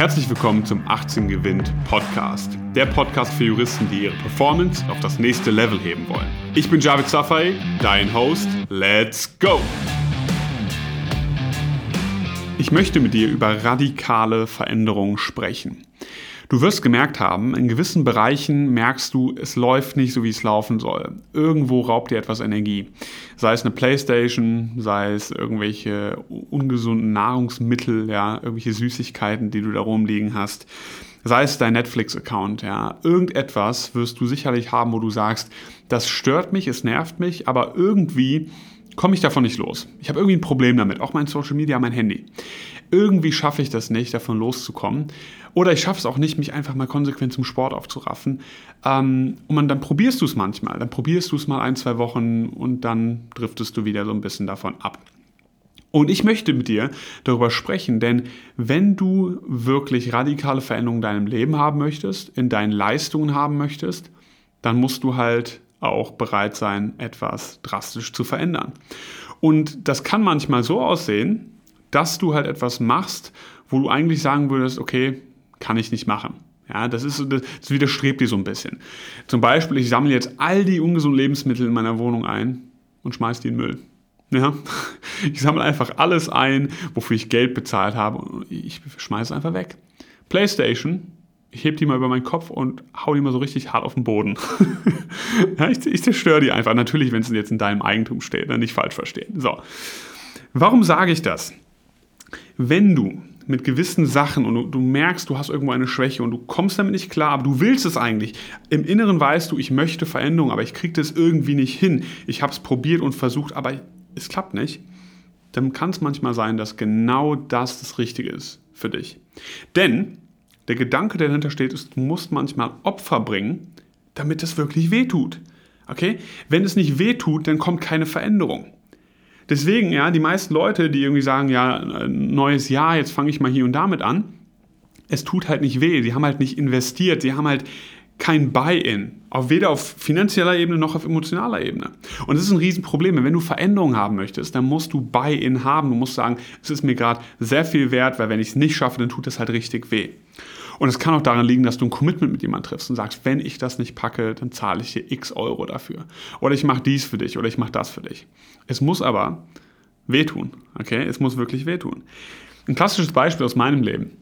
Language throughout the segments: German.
Herzlich willkommen zum 18 Gewinnt Podcast. Der Podcast für Juristen, die ihre Performance auf das nächste Level heben wollen. Ich bin Javid Safai, dein Host. Let's go! Ich möchte mit dir über radikale Veränderungen sprechen. Du wirst gemerkt haben, in gewissen Bereichen merkst du, es läuft nicht so, wie es laufen soll. Irgendwo raubt dir etwas Energie. Sei es eine Playstation, sei es irgendwelche ungesunden Nahrungsmittel, ja, irgendwelche Süßigkeiten, die du da rumliegen hast. Sei es dein Netflix-Account, ja. Irgendetwas wirst du sicherlich haben, wo du sagst, das stört mich, es nervt mich, aber irgendwie komme ich davon nicht los. Ich habe irgendwie ein Problem damit, auch mein Social Media, mein Handy. Irgendwie schaffe ich das nicht, davon loszukommen. Oder ich schaffe es auch nicht, mich einfach mal konsequent zum Sport aufzuraffen. Ähm, und man, dann probierst du es manchmal. Dann probierst du es mal ein, zwei Wochen und dann driftest du wieder so ein bisschen davon ab. Und ich möchte mit dir darüber sprechen, denn wenn du wirklich radikale Veränderungen in deinem Leben haben möchtest, in deinen Leistungen haben möchtest, dann musst du halt auch bereit sein, etwas drastisch zu verändern. Und das kann manchmal so aussehen, dass du halt etwas machst, wo du eigentlich sagen würdest, okay, kann ich nicht machen. Ja, das, ist, das widerstrebt dir so ein bisschen. Zum Beispiel, ich sammle jetzt all die ungesunden Lebensmittel in meiner Wohnung ein und schmeiße die in den Müll. Ja, ich sammle einfach alles ein, wofür ich Geld bezahlt habe und ich schmeiße es einfach weg. Playstation, ich heb die mal über meinen Kopf und hau die mal so richtig hart auf den Boden. ja, ich, ich zerstöre die einfach. Natürlich, wenn es jetzt in deinem Eigentum steht, dann nicht falsch verstehen. So. Warum sage ich das? Wenn du mit gewissen Sachen und du, du, merkst, du hast irgendwo eine Schwäche und du kommst damit nicht klar, aber du willst es eigentlich. Im Inneren weißt du, ich möchte Veränderung, aber ich kriege das irgendwie nicht hin. Ich habe es probiert und versucht, aber es klappt nicht. Dann kann es manchmal sein, dass genau das das Richtige ist für dich. Denn der Gedanke, der dahinter steht, ist, du musst manchmal Opfer bringen, damit es wirklich wehtut. Okay? Wenn es nicht wehtut, dann kommt keine Veränderung. Deswegen, ja, die meisten Leute, die irgendwie sagen, ja, neues Jahr, jetzt fange ich mal hier und damit an, es tut halt nicht weh. Sie haben halt nicht investiert. Sie haben halt kein Buy-in. weder auf finanzieller Ebene noch auf emotionaler Ebene. Und das ist ein Riesenproblem. Wenn du Veränderungen haben möchtest, dann musst du Buy-in haben. Du musst sagen, es ist mir gerade sehr viel wert, weil wenn ich es nicht schaffe, dann tut es halt richtig weh. Und es kann auch daran liegen, dass du ein Commitment mit jemandem triffst und sagst, wenn ich das nicht packe, dann zahle ich dir x Euro dafür. Oder ich mache dies für dich oder ich mache das für dich. Es muss aber wehtun. Okay? Es muss wirklich wehtun. Ein klassisches Beispiel aus meinem Leben.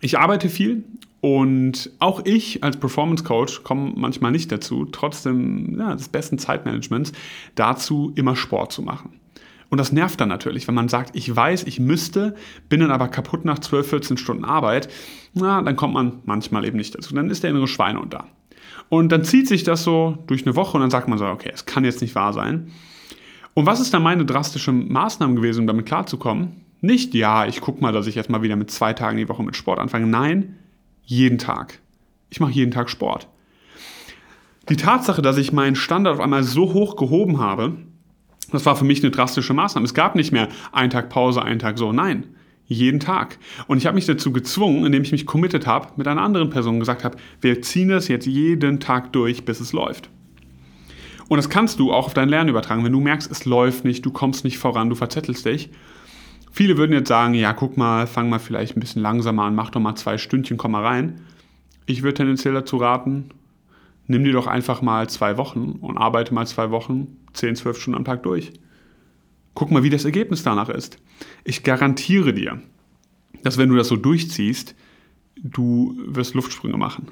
Ich arbeite viel und auch ich als Performance Coach komme manchmal nicht dazu, trotzdem ja, des besten Zeitmanagements, dazu immer Sport zu machen. Und das nervt dann natürlich, wenn man sagt, ich weiß, ich müsste, bin dann aber kaputt nach 12, 14 Stunden Arbeit. Na, dann kommt man manchmal eben nicht dazu. Dann ist der innere Schweinehund da. Und dann zieht sich das so durch eine Woche und dann sagt man so, okay, es kann jetzt nicht wahr sein. Und was ist dann meine drastische Maßnahme gewesen, um damit klarzukommen? Nicht, ja, ich gucke mal, dass ich jetzt mal wieder mit zwei Tagen die Woche mit Sport anfange. Nein, jeden Tag. Ich mache jeden Tag Sport. Die Tatsache, dass ich meinen Standard auf einmal so hoch gehoben habe, das war für mich eine drastische Maßnahme. Es gab nicht mehr einen Tag Pause, einen Tag so. Nein, jeden Tag. Und ich habe mich dazu gezwungen, indem ich mich committed habe, mit einer anderen Person gesagt habe, wir ziehen das jetzt jeden Tag durch, bis es läuft. Und das kannst du auch auf dein Lernen übertragen. Wenn du merkst, es läuft nicht, du kommst nicht voran, du verzettelst dich. Viele würden jetzt sagen, ja, guck mal, fang mal vielleicht ein bisschen langsamer an, mach doch mal zwei Stündchen, komm mal rein. Ich würde tendenziell dazu raten, nimm dir doch einfach mal zwei Wochen und arbeite mal zwei Wochen, 10, 12 Stunden am Tag durch. Guck mal, wie das Ergebnis danach ist. Ich garantiere dir, dass wenn du das so durchziehst, du wirst Luftsprünge machen.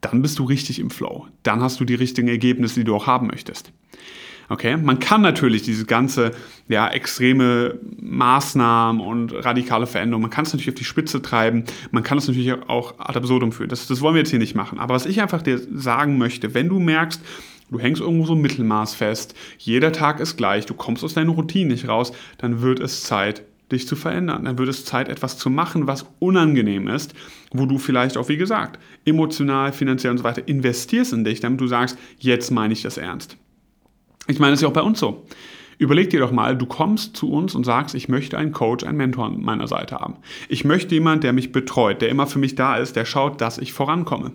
Dann bist du richtig im Flow. Dann hast du die richtigen Ergebnisse, die du auch haben möchtest. Okay, man kann natürlich diese ganze ja, extreme Maßnahmen und radikale Veränderungen, man kann es natürlich auf die Spitze treiben, man kann es natürlich auch ad absurdum führen. Das, das wollen wir jetzt hier nicht machen. Aber was ich einfach dir sagen möchte, wenn du merkst, du hängst irgendwo so ein Mittelmaß fest, jeder Tag ist gleich, du kommst aus deiner Routine nicht raus, dann wird es Zeit, dich zu verändern. Dann wird es Zeit, etwas zu machen, was unangenehm ist, wo du vielleicht auch, wie gesagt, emotional, finanziell und so weiter investierst in dich, damit du sagst, jetzt meine ich das ernst. Ich meine, das ist ja auch bei uns so. Überleg dir doch mal, du kommst zu uns und sagst, ich möchte einen Coach, einen Mentor an meiner Seite haben. Ich möchte jemanden, der mich betreut, der immer für mich da ist, der schaut, dass ich vorankomme.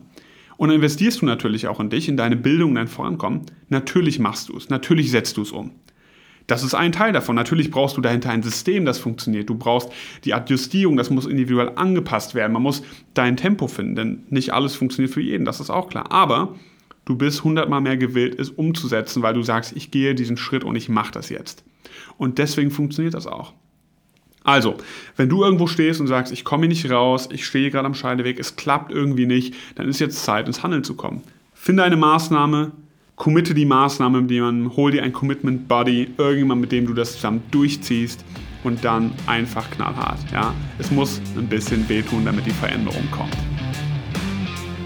Und dann investierst du natürlich auch in dich, in deine Bildung, in dein Vorankommen. Natürlich machst du es, natürlich setzt du es um. Das ist ein Teil davon. Natürlich brauchst du dahinter ein System, das funktioniert. Du brauchst die Adjustierung, das muss individuell angepasst werden. Man muss dein Tempo finden, denn nicht alles funktioniert für jeden, das ist auch klar. Aber du bist hundertmal mehr gewillt, es umzusetzen, weil du sagst, ich gehe diesen Schritt und ich mache das jetzt. Und deswegen funktioniert das auch. Also, wenn du irgendwo stehst und sagst, ich komme hier nicht raus, ich stehe gerade am Scheideweg, es klappt irgendwie nicht, dann ist jetzt Zeit, ins Handeln zu kommen. Finde eine Maßnahme, committe die Maßnahme mit jemandem, hol dir ein Commitment Buddy, irgendjemand, mit dem du das zusammen durchziehst und dann einfach knallhart. Ja? Es muss ein bisschen wehtun, damit die Veränderung kommt.